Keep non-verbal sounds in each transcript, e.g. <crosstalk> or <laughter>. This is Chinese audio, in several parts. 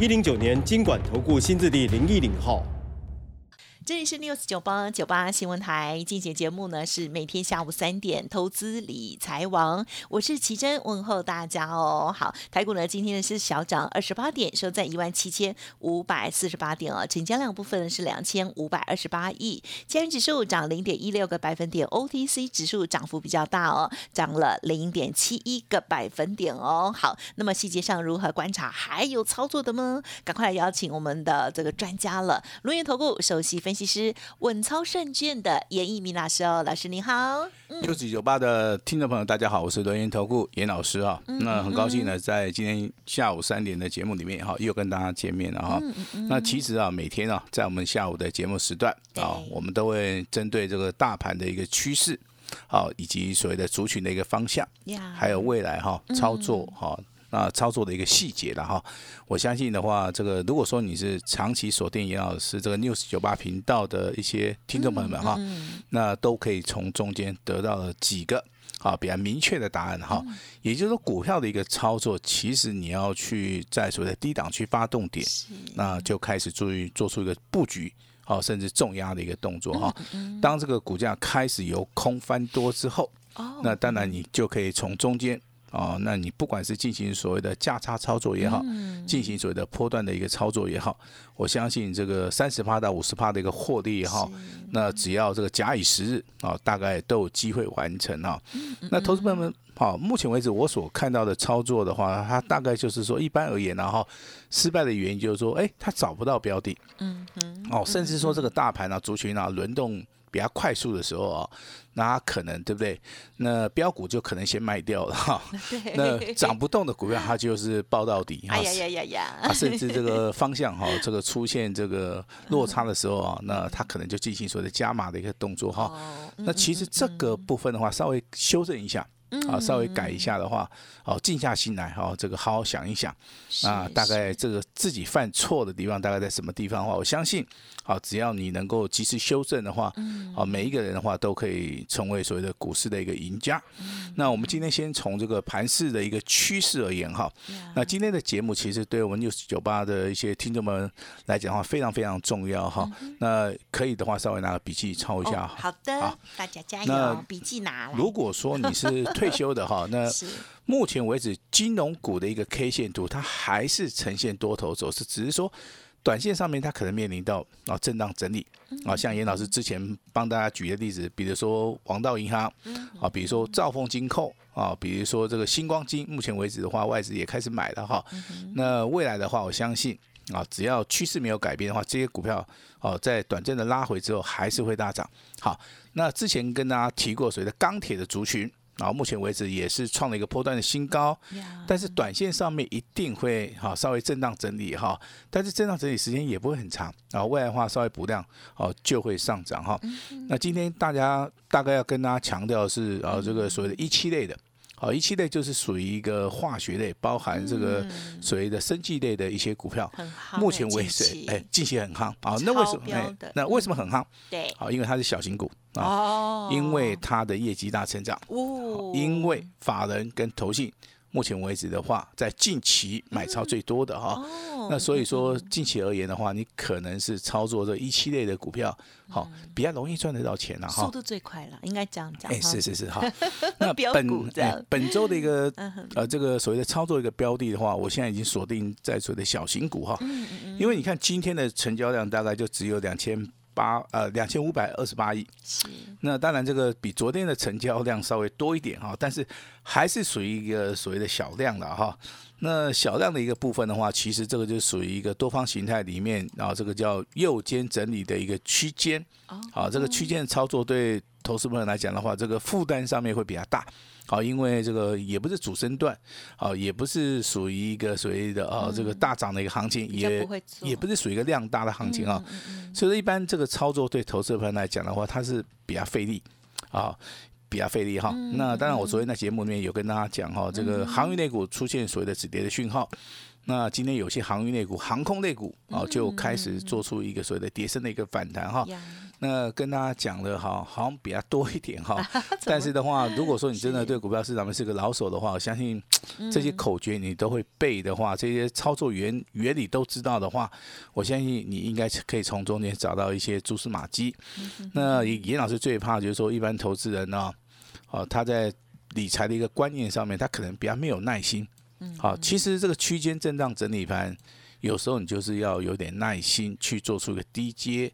一零九年经管投顾新字第零一零号。这里是 news 九八九八新闻台，进行节目呢是每天下午三点，投资理财王，我是奇珍，问候大家哦。好，台股呢今天呢是小涨二十八点，收在一万七千五百四十八点哦，成交量部分是两千五百二十八亿，加元指数涨零点一六个百分点，OTC 指数涨幅比较大哦，涨了零点七一个百分点哦。好，那么细节上如何观察，还有操作的吗？赶快来邀请我们的这个专家了，龙岩投顾首席分。分析师稳操胜券的严一明老师哦，老师你好。六九九八的听众朋友，大家好，我是轮研投顾严老师啊。那很高兴呢，在今天下午三点的节目里面哈，又跟大家见面了哈。那其实啊，每天啊，在我们下午的节目时段啊，我们都会针对这个大盘的一个趋势，好，以及所谓的族群的一个方向，还有未来哈操作哈。那操作的一个细节了哈，我相信的话，这个如果说你是长期锁定严老师这个 news 九八频道的一些听众朋友们哈，那都可以从中间得到了几个啊比较明确的答案哈。也就是说，股票的一个操作，其实你要去在所谓的低档区发动点，那就开始注意做出一个布局，好，甚至重压的一个动作哈。当这个股价开始由空翻多之后，那当然你就可以从中间。哦，那你不管是进行所谓的价差操作也好，进行所谓的波段的一个操作也好，我相信这个三十趴到五十趴的一个获利也好，那只要这个假以时日啊，大概都有机会完成啊。那投资朋友们，好，目前为止我所看到的操作的话，它大概就是说，一般而言，然后失败的原因就是说，哎，它找不到标的，嗯嗯，哦，甚至说这个大盘啊、族群啊轮动。比较快速的时候啊，那可能对不对？那标股就可能先卖掉了哈。<laughs> 那涨不动的股票，它就是爆到底。哎呀呀呀呀！啊，甚至这个方向哈，<laughs> 这个出现这个落差的时候啊，那它可能就进行所谓的加码的一个动作哈。那其实这个部分的话，稍微修正一下。啊，稍微改一下的话，哦，静下心来哈，这个好好想一想，啊，大概这个自己犯错的地方大概在什么地方的话，我相信，好，只要你能够及时修正的话，啊，每一个人的话都可以成为所谓的股市的一个赢家。那我们今天先从这个盘市的一个趋势而言哈，那今天的节目其实对我们六十九八的一些听众们来讲的话，非常非常重要哈。那可以的话，稍微拿个笔记抄一下。好的，大家加油，笔记拿如果说你是 <laughs> 退休的哈，<laughs> 那目前为止金融股的一个 K 线图，它还是呈现多头走势，只是说短线上面它可能面临到啊震荡整理。啊，像严老师之前帮大家举的例子，比如说王道银行啊，比如说兆丰金控啊，比如说这个星光金，目前为止的话外资也开始买了哈，那未来的话我相信啊，只要趋势没有改变的话，这些股票哦在短暂的拉回之后还是会大涨。好，那之前跟大家提过所谓的钢铁的族群。然后目前为止也是创了一个波段的新高，但是短线上面一定会哈稍微震荡整理哈，但是震荡整理时间也不会很长，然后未来的话稍微补量哦就会上涨哈。那今天大家大概要跟大家强调的是啊这个所谓的一期类的。好，一期类就是属于一个化学类，包含这个所谓的生技类的一些股票。目前为止，哎，近期很夯啊。那为什么？哎，那为什么很夯？对，好，因为它是小型股啊，因为它的业绩大成长。哦，因为法人跟投信。目前为止的话，在近期买超最多的哈，那所以说近期而言的话，你可能是操作这一期类的股票，好比较容易赚得到钱了哈。速度最快了，应该这样讲。哎，是是是哈。<laughs> 那本本周的一个 <laughs> 呃这个所谓的操作一个标的的话，我现在已经锁定在所谓的小型股哈，因为你看今天的成交量大概就只有两千。八呃两千五百二十八亿，那当然这个比昨天的成交量稍微多一点哈，但是还是属于一个所谓的小量的哈。那小量的一个部分的话，其实这个就属于一个多方形态里面，然后这个叫右肩整理的一个区间，好，这个区间的操作对投资朋友来讲的话，这个负担上面会比较大。好，因为这个也不是主升段，好，也不是属于一个所谓的啊这个大涨的一个行情，也也不是属于一个量大的行情啊。所以说，一般这个操作对投资朋友来讲的话，它是比较费力啊，比较费力哈。那当然，我昨天在节目里面有跟大家讲哈，这个航运类股出现所谓的止跌的讯号。那今天有些航运类股、航空类股啊，就开始做出一个所谓的跌升的一个反弹哈。那跟大家讲了哈，好像比较多一点哈。<laughs> <laughs> 但是的话，如果说你真的对股票市场面是个老手的话，我相信这些口诀你都会背的话，这些操作原原理都知道的话，我相信你应该可以从中间找到一些蛛丝马迹。那严老师最怕就是说，一般投资人呢，哦，他在理财的一个观念上面，他可能比较没有耐心。好，其实这个区间震荡整理盘，有时候你就是要有点耐心去做出一个低阶，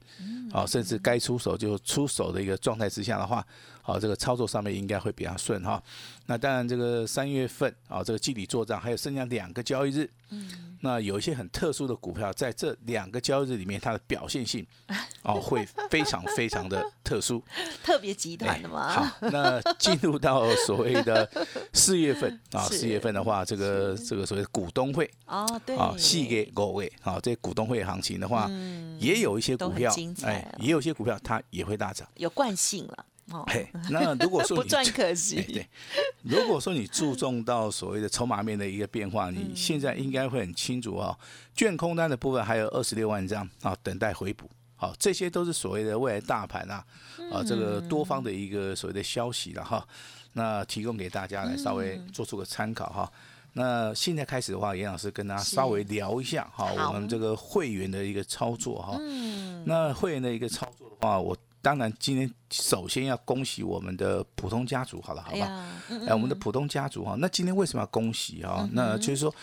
好，甚至该出手就出手的一个状态之下的话。好，这个操作上面应该会比较顺哈。那当然，这个三月份啊，这个季底做账还有剩下两个交易日，嗯，那有一些很特殊的股票，在这两个交易日里面，它的表现性 <laughs> 哦会非常非常的特殊，<laughs> 特别集团的嘛。好，那进入到所谓的四月份 <laughs> 啊，四月份的话，这个这个所谓的股东会哦，对，啊，细给各位啊，这股东会行情的话，也有一些股票，哎，也有些股票它也会大涨，有惯性了。嘿，那如果说 <laughs> 不赚可惜，对，如果说你注重到所谓的筹码面的一个变化，你现在应该会很清楚啊。券空单的部分还有二十六万张啊，等待回补。好，这些都是所谓的未来大盘啊啊这个多方的一个所谓的消息了哈。那提供给大家来稍微做出个参考哈。那现在开始的话，严老师跟大家稍微聊一下哈，我们这个会员的一个操作哈。嗯。那会员的一个操作的话，我。当然，今天首先要恭喜我们的普通家族，好了，好吧？哎，我们的普通家族哈，那今天为什么要恭喜哈？那就是说，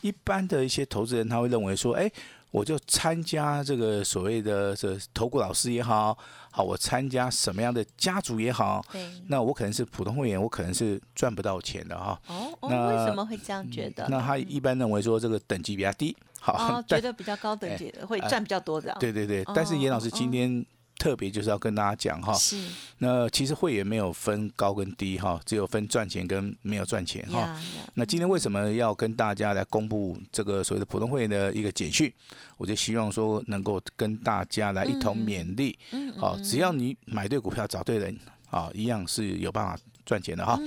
一般的一些投资人他会认为说，哎，我就参加这个所谓的这投顾老师也好，好，我参加什么样的家族也好，那我可能是普通会员，我可能是赚不到钱的哈。哦，那为什么会这样觉得？那他一般认为说这个等级比较低，好，<laughs> 觉得比较高等级的会赚比较多的。对对对，但是严老师今天。特别就是要跟大家讲哈，是那其实会员没有分高跟低哈，只有分赚钱跟没有赚钱哈。那今天为什么要跟大家来公布这个所谓的普通会员的一个简讯？我就希望说能够跟大家来一同勉励，好，只要你买对股票找对人啊，一样是有办法。赚钱了哈，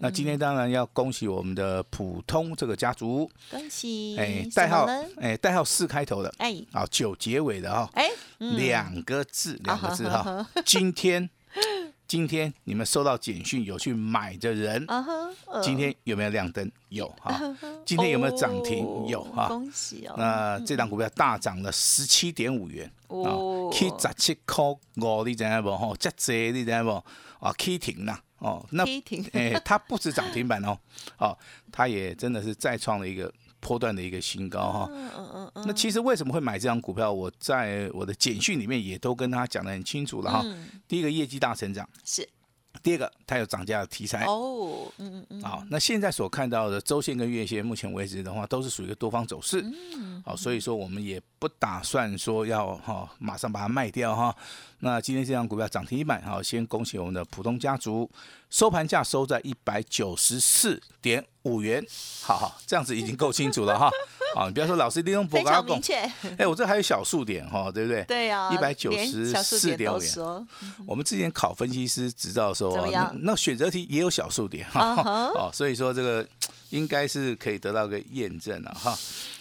那今天当然要恭喜我们的普通这个家族，恭喜！哎，代号哎，代号四开头的，哎，啊九结尾的哈，哎，两个字，两个字哈。今天，今天你们收到简讯有去买的人，今天有没有亮灯？有哈。今天有没有涨停？有哈。恭喜哦。那这档股票大涨了十七点五元，哦，去十七块五，你知道不？哈，这这你知道不？啊，开停了。哦，那哎，它不止涨停板哦，哦，它也真的是再创了一个波段的一个新高哈。嗯嗯嗯。那其实为什么会买这张股票？我在我的简讯里面也都跟他讲的很清楚了哈。第一个业绩大成长是。第二个，它有涨价的题材。哦，嗯嗯嗯，好，那现在所看到的周线跟月线，目前为止的话，都是属于一个多方走势，嗯，好，所以说我们也不打算说要哈马上把它卖掉哈。那今天这张股票涨停一板，好，先恭喜我们的普通家族，收盘价收在一百九十四点五元，好好，这样子已经够清楚了哈。好，<laughs> 你不要说老师利用博高明确。<laughs> 哎，我这还有小数点哈，对不对？对呀，一百九十四点五元。我们之前考分析师执照的时候啊，那选择题也有小数点哈。哦，所以说这个应该是可以得到个验证了哈。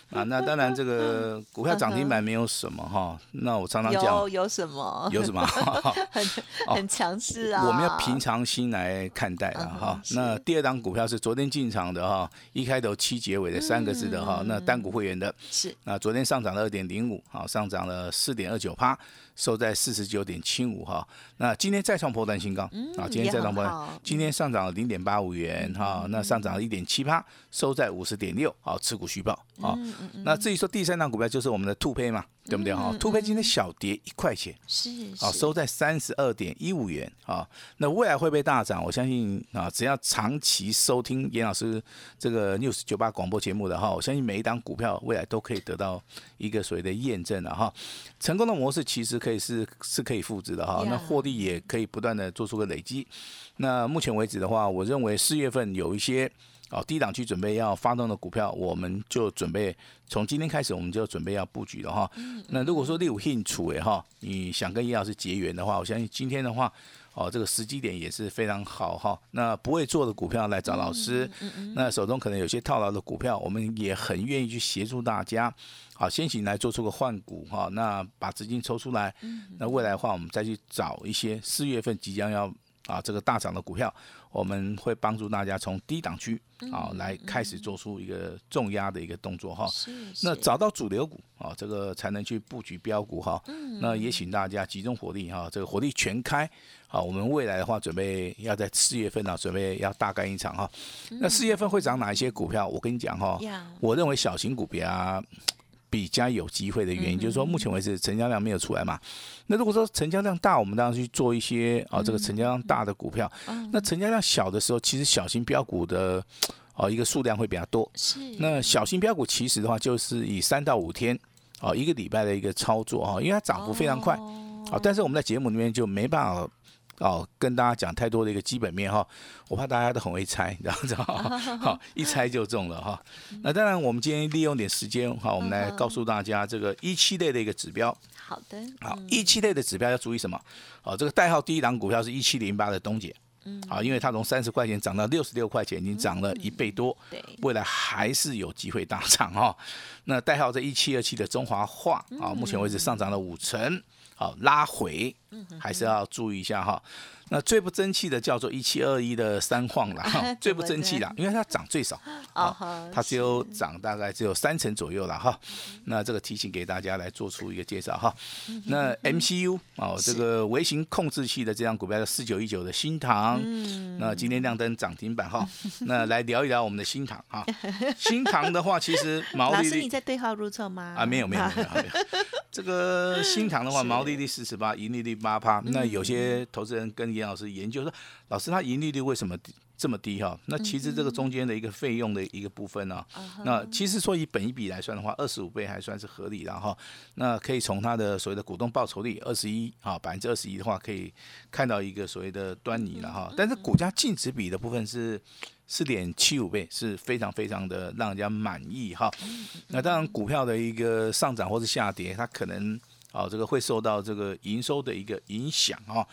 啊，那当然，这个 <laughs> 股票涨停板没有什么哈。那我常常讲有有什么？有什么？<laughs> <laughs> 很很强势啊！我们要平常心来看待了哈。那第二档股票是昨天进场的哈，一开头七结尾的三个字的哈。那单股会员的是那昨天上涨了二点零五，好，上涨了四点二九趴。收在四十九点七五哈，那今天再创破断新高啊！今天再创破断，今天上涨了零点八五元哈，那上涨了一点七八，收在五十点六，好，持股续报啊。那至于说第三档股票就是我们的兔胚嘛，对不对哈？兔胚今天小跌一块钱，是啊，收在三十二点一五元啊。那未来会不会大涨？我相信啊，只要长期收听严老师这个 news 九八广播节目的哈，我相信每一档股票未来都可以得到一个所谓的验证了哈。成功的模式其实可以是是可以复制的哈，那获利也可以不断的做出个累积。那目前为止的话，我认为四月份有一些。哦，低档区准备要发动的股票，我们就准备从今天开始，我们就准备要布局了哈。那如果说你有兴趣诶哈，你想跟叶老师结缘的话，我相信今天的话，哦，这个时机点也是非常好哈。那不会做的股票来找老师，那手中可能有些套牢的股票，我们也很愿意去协助大家，好，先行来做出个换股哈。那把资金抽出来，那未来的话，我们再去找一些四月份即将要。啊，这个大涨的股票，我们会帮助大家从低档区啊来开始做出一个重压的一个动作哈。那找到主流股啊，这个才能去布局标股哈。那也请大家集中火力哈，这个火力全开啊。我们未来的话，准备要在四月份呢，准备要大干一场哈。那四月份会涨哪一些股票？我跟你讲哈，我认为小型股票。比较有机会的原因，就是说目前为止成交量没有出来嘛。那如果说成交量大，我们当然去做一些啊，这个成交量大的股票。那成交量小的时候，其实小型标股的哦一个数量会比较多。是。那小型标股其实的话，就是以三到五天哦一个礼拜的一个操作哈，因为它涨幅非常快啊。但是我们在节目里面就没办法。哦，跟大家讲太多的一个基本面哈，我怕大家都很会猜，你知道吗？<laughs> 好，一猜就中了哈。那当然，我们今天利用点时间哈，我们来告诉大家这个一期类的一个指标。好的。好，一期类的指标要注意什么？哦，这个代号第一档股票是一七零八的东姐。嗯。啊，因为它从三十块钱涨到六十六块钱，已经涨了一倍多。对。未来还是有机会大涨哈。那代号在一七二七的中华化啊，目前为止上涨了五成。好，拉回，还是要注意一下哈。那最不争气的叫做一七二一的三晃了哈，<laughs> 最不争气了，因为它涨最少，<laughs> 啊，它只有涨大概只有三成左右了哈。那这个提醒给大家来做出一个介绍哈。那 MCU 哦，这个微型控制器的这张股票叫四九一九的新塘，那今天亮灯涨停板哈。<laughs> 那来聊一聊我们的新塘哈。新塘的话，其实毛利率，你在对号入座吗？啊，没有没有没有。这个新塘的话，毛利率四十八，盈利率八趴。那有些投资人跟严老师研究说，老师他盈利率为什么这么低哈？那其实这个中间的一个费用的一个部分呢，那其实说以本一比来算的话，二十五倍还算是合理的哈。那可以从它的所谓的股东报酬率二十一啊，百分之二十一的话，可以看到一个所谓的端倪了哈。但是股价净值比的部分是四点七五倍，是非常非常的让人家满意哈。那当然股票的一个上涨或是下跌，它可能。哦，这个会受到这个营收的一个影响啊。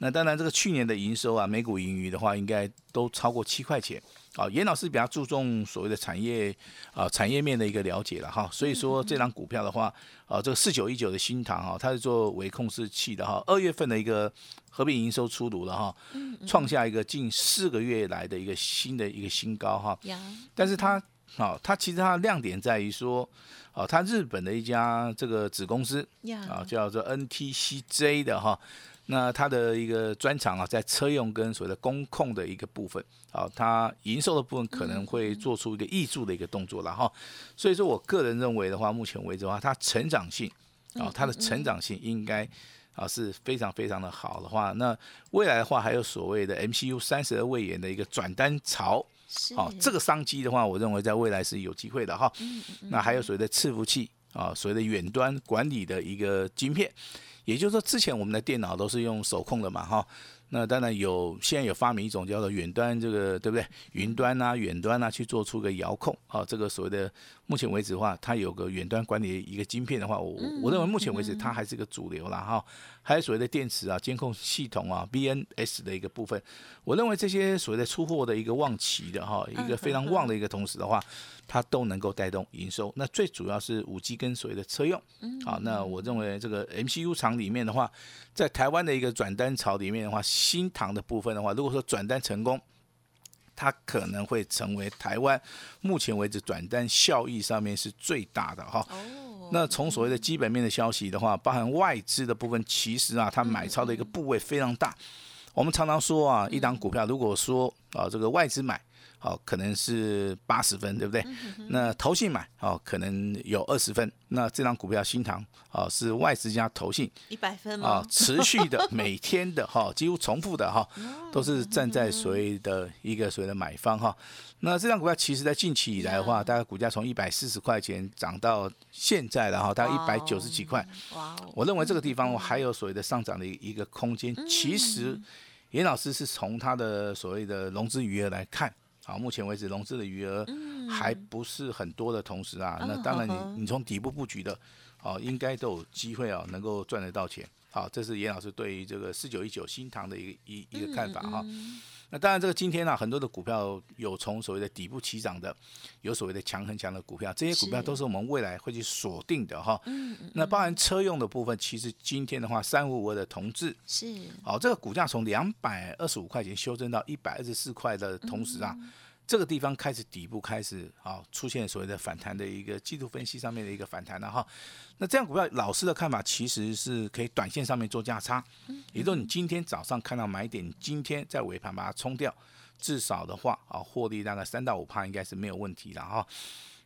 那当然，这个去年的营收啊，每股盈余的话，应该都超过七块钱。啊，严老师比较注重所谓的产业啊，产业面的一个了解了哈。所以说，这张股票的话，啊，这个四九一九的新塘哈，它是做微控制器的哈。二月份的一个合并营收出炉了哈，创下一个近四个月来的一个新的一个新高哈。但是它，啊，它其实它的亮点在于说。哦，它日本的一家这个子公司啊，叫做 NTCJ 的哈，那它的一个专长啊，在车用跟所谓的工控的一个部分，啊，它营收的部分可能会做出一个挹注的一个动作了哈，所以说我个人认为的话，目前为止的话，它成长性啊，它的成长性应该啊是非常非常的好的话，那未来的话还有所谓的 MCU 三十二位元的一个转单潮。好，这个商机的话，我认为在未来是有机会的哈。那还有所谓的伺服器啊，所谓的远端管理的一个晶片，也就是说，之前我们的电脑都是用手控的嘛哈。那当然有，现在有发明一种叫做远端这个，对不对？云端啊，远端啊，去做出个遥控啊，这个所谓的目前为止的话，它有个远端管理一个晶片的话，我我认为目前为止它还是个主流了哈。还有所谓的电池啊，监控系统啊，BNS 的一个部分，我认为这些所谓的出货的一个旺期的哈，一个非常旺的一个同时的话。它都能够带动营收，那最主要是五 G 跟所谓的车用，好，那我认为这个 MCU 厂里面的话，在台湾的一个转单潮里面的话，新塘的部分的话，如果说转单成功，它可能会成为台湾目前为止转单效益上面是最大的哈。哦，那从所谓的基本面的消息的话，包含外资的部分，其实啊，它买超的一个部位非常大。我们常常说啊，一档股票如果说啊，这个外资买。哦，可能是八十分，对不对？那投信买哦，可能有二十分。那这张股票新塘哦，是外资加投信一百分啊吗？，持续的每天的哈，几乎重复的哈，都是站在所谓的一个所谓的买方哈。那这张股票其实在近期以来的话，大概股价从一百四十块钱涨到现在了哈，大概一百九十几块。哇哦，我认为这个地方我还有所谓的上涨的一个空间。其实，严老师是从他的所谓的融资余额来看，啊，目前为止融资的余额还不是很多的同时啊，那嗯当然你你从底部布局的，哦，应该都有机会啊，能够赚得到钱。好，这是严老师对于这个四九一九新塘的一个一一个看法哈。那当然，这个今天呢、很多的股票有从所谓的底部起涨的，有所谓的强很强的股票，这些股票都是我们未来会去锁定的哈。那包含车用的部分，其实今天的话，三五五二的同志，是。哦，这个股价从两百二十五块钱修正到一百二十四块的同时啊，这个地方开始底部开始啊出现所谓的反弹的一个季度分析上面的一个反弹了哈。那这样股票老师的看法其实是可以短线上面做价差，也就是你今天早上看到买点，今天在尾盘把它冲掉，至少的话啊获利大概三到五趴应该是没有问题的哈。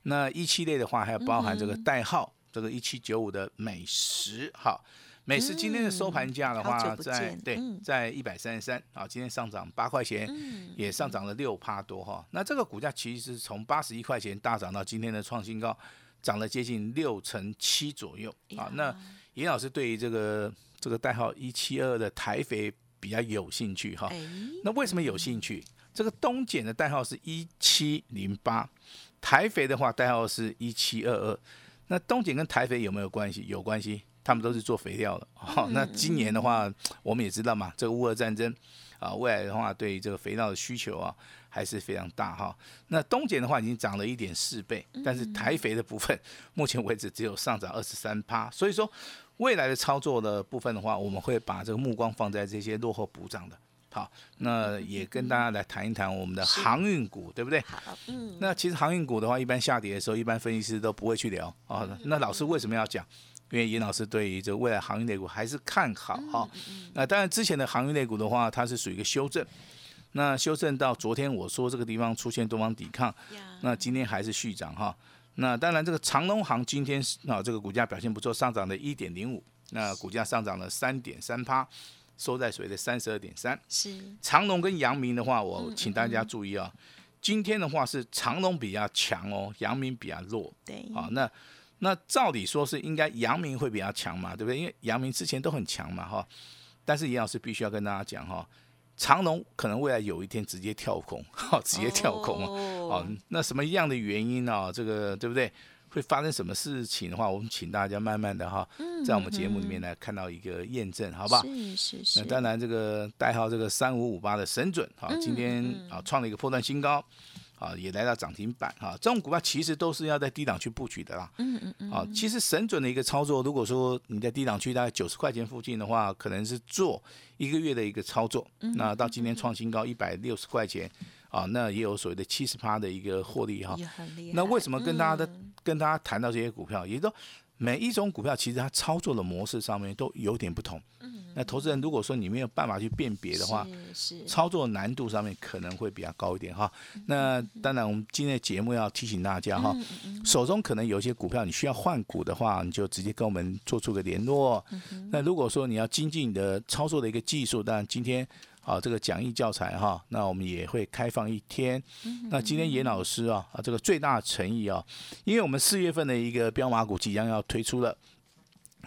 那一七类的话，还有包含这个代号，这个一七九五的美食哈。美食今天的收盘价的话，不在对在一百三十三啊，今天上涨八块钱，也上涨了六趴多哈。那这个股价其实是从八十一块钱大涨到今天的创新高，涨了接近六成七左右啊。那严老师对于这个这个代号一七二的台肥比较有兴趣哈。哎，那为什么有兴趣？这个东碱的代号是一七零八，台肥的话代号是一七二二。那东碱跟台肥有没有关系？有关系，他们都是做肥料的。好、那今年的话，我们也知道嘛，这个乌俄战争啊，未来的话对于这个肥料的需求啊还是非常大哈。那东碱的话已经涨了一点四倍，但是台肥的部分 <laughs> 目前为止只有上涨二十三趴，所以说未来的操作的部分的话，我们会把这个目光放在这些落后补涨的。好，那也跟大家来谈一谈我们的航运股，对不对？好，嗯，那其实航运股的话，一般下跌的时候，一般分析师都不会去聊啊。那老师为什么要讲？因为严老师对于这个未来航运类股还是看好哈。那当然之前的航运类股的话，它是属于一个修正。那修正到昨天我说这个地方出现多方抵抗，那今天还是续涨哈。那当然这个长隆行今天是啊这个股价表现不错，上涨了一点零五，那股价上涨了三点三趴，收在水的三十二点三。是长隆跟阳明的话，我请大家注意啊，今天的话是长隆比较强哦，阳明比较弱对，啊。那那照理说是应该阳明会比较强嘛，对不对？因为阳明之前都很强嘛哈。但是严老师必须要跟大家讲哈，长隆可能未来有一天直接跳空，哈，直接跳空啊。哦哦，，那什么样的原因呢、这个对不对？会发生什么事情的话，我们请大家慢慢的哈，在我们节目里面来看到一个验证，好不好？是是是，那当然，这个代号这个三五五八的神准啊，今天啊创了一个破断新高，啊也来到涨停板啊。这种股票其实都是要在低档去布局的啦。嗯嗯嗯，啊，其实神准的一个操作，如果说你在低档区大概九十块钱附近的话，可能是做一个月的一个操作。那到今天创新高一百六十块钱啊，那也有所谓的七十趴的一个获利哈。那为什么跟大家的、嗯跟大家谈到这些股票，也就是说每一种股票其实它操作的模式上面都有点不同。那投资人如果说你没有办法去辨别的话，操作难度上面可能会比较高一点哈。那当然，我们今天的节目要提醒大家哈，手中可能有一些股票你需要换股的话，你就直接跟我们做出个联络。那如果说你要精进你的操作的一个技术，当然今天。啊，这个讲义教材哈，那我们也会开放一天。那今天严老师啊，啊，这个最大诚意啊，因为我们四月份的一个标马股即将要推出了。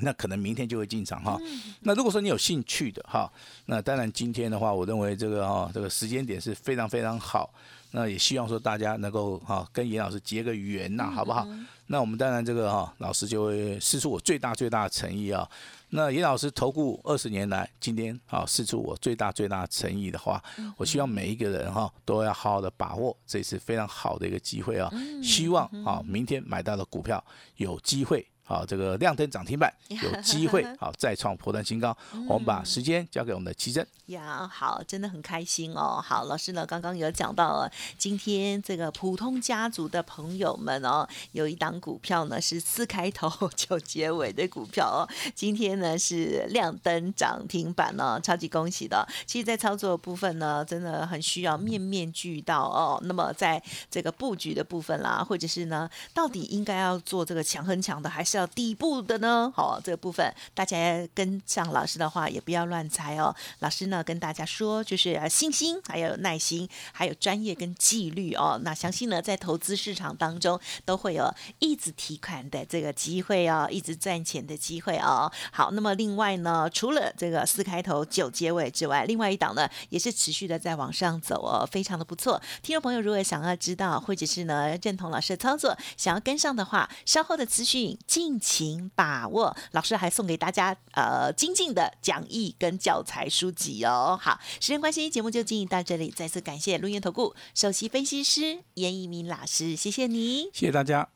那可能明天就会进场哈。那如果说你有兴趣的哈，那当然今天的话，我认为这个哈这个时间点是非常非常好。那也希望说大家能够哈跟严老师结个缘呐，好不好？那我们当然这个哈老师就会试出我最大最大的诚意啊。那严老师投顾二十年来，今天啊试出我最大最大的诚意的话，我希望每一个人哈都要好好的把握这次非常好的一个机会啊。希望啊明天买到的股票有机会好这个亮灯涨停板，<laughs> 有机会好再创破断新高。我们把时间交给我们的奇珍。呀，好，真的很开心哦。好，老师呢刚刚有讲到了，今天这个普通家族的朋友们哦，有一档股票呢是四开头 <laughs> 九结尾的股票哦，今天呢是亮灯涨停板哦，超级恭喜的。其实，在操作部分呢，真的很需要面面俱到哦。那么，在这个布局的部分啦，或者是呢，到底应该要做这个强很强的，还是要底部的呢？好，这个部分大家跟上老师的话，也不要乱猜哦。老师呢要跟大家说，就是信心，还有耐心，还有专业跟纪律哦。那相信呢，在投资市场当中，都会有一直提款的这个机会哦，一直赚钱的机会哦。好，那么另外呢，除了这个四开头九结尾之外，另外一档呢，也是持续的在往上走哦，非常的不错。听众朋友，如果想要知道，或者是呢认同老师的操作，想要跟上的话，稍后的资讯尽情把握。老师还送给大家呃精进的讲义跟教材书籍哦。好，时间关系，节目就进行到这里，再次感谢录音投顾首席分析师严一鸣老师，谢谢你，谢谢大家。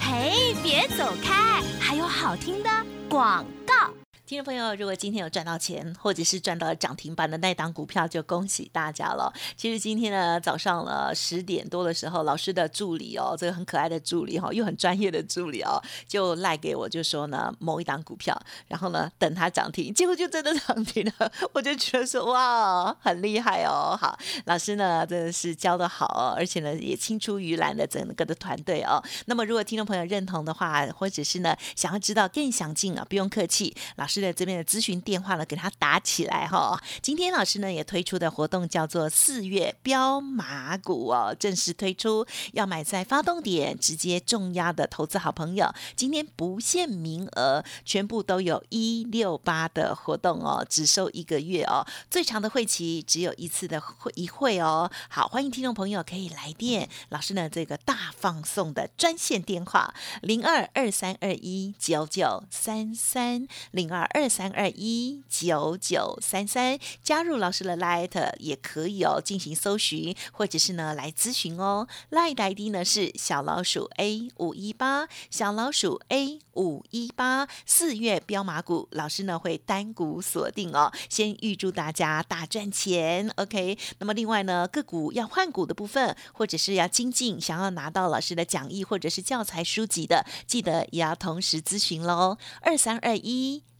嘿，别走开，还有好听的广告。听众朋友，如果今天有赚到钱，或者是赚到涨停板的那档股票，就恭喜大家了。其实今天呢，早上了十点多的时候，老师的助理哦，这个很可爱的助理哈，又很专业的助理哦，就赖给我，就说呢，某一档股票，然后呢，等它涨停，结果就真的涨停了。我就觉得说，哇，很厉害哦。好，老师呢，真的是教的好哦，而且呢，也青出于蓝的整个的团队哦。那么，如果听众朋友认同的话，或者是呢，想要知道更详尽啊，不用客气，老师。的这边的咨询电话呢，给他打起来哈。今天老师呢也推出的活动叫做四月标马股哦，正式推出，要买在发动点直接重压的投资好朋友，今天不限名额，全部都有一六八的活动哦，只收一个月哦，最长的会期只有一次的会一会哦。好，欢迎听众朋友可以来电，老师呢这个大放送的专线电话零二二三二一九九三三零二。二三二一九九三三，加入老师的 Light 也可以哦，进行搜寻或者是呢来咨询哦。Light ID 呢是小老鼠 A 五一八，小老鼠 A 五一八。四月标马股，老师呢会单股锁定哦。先预祝大家大赚钱，OK。那么另外呢，个股要换股的部分，或者是要精进，想要拿到老师的讲义或者是教材书籍的，记得也要同时咨询喽。二三二一。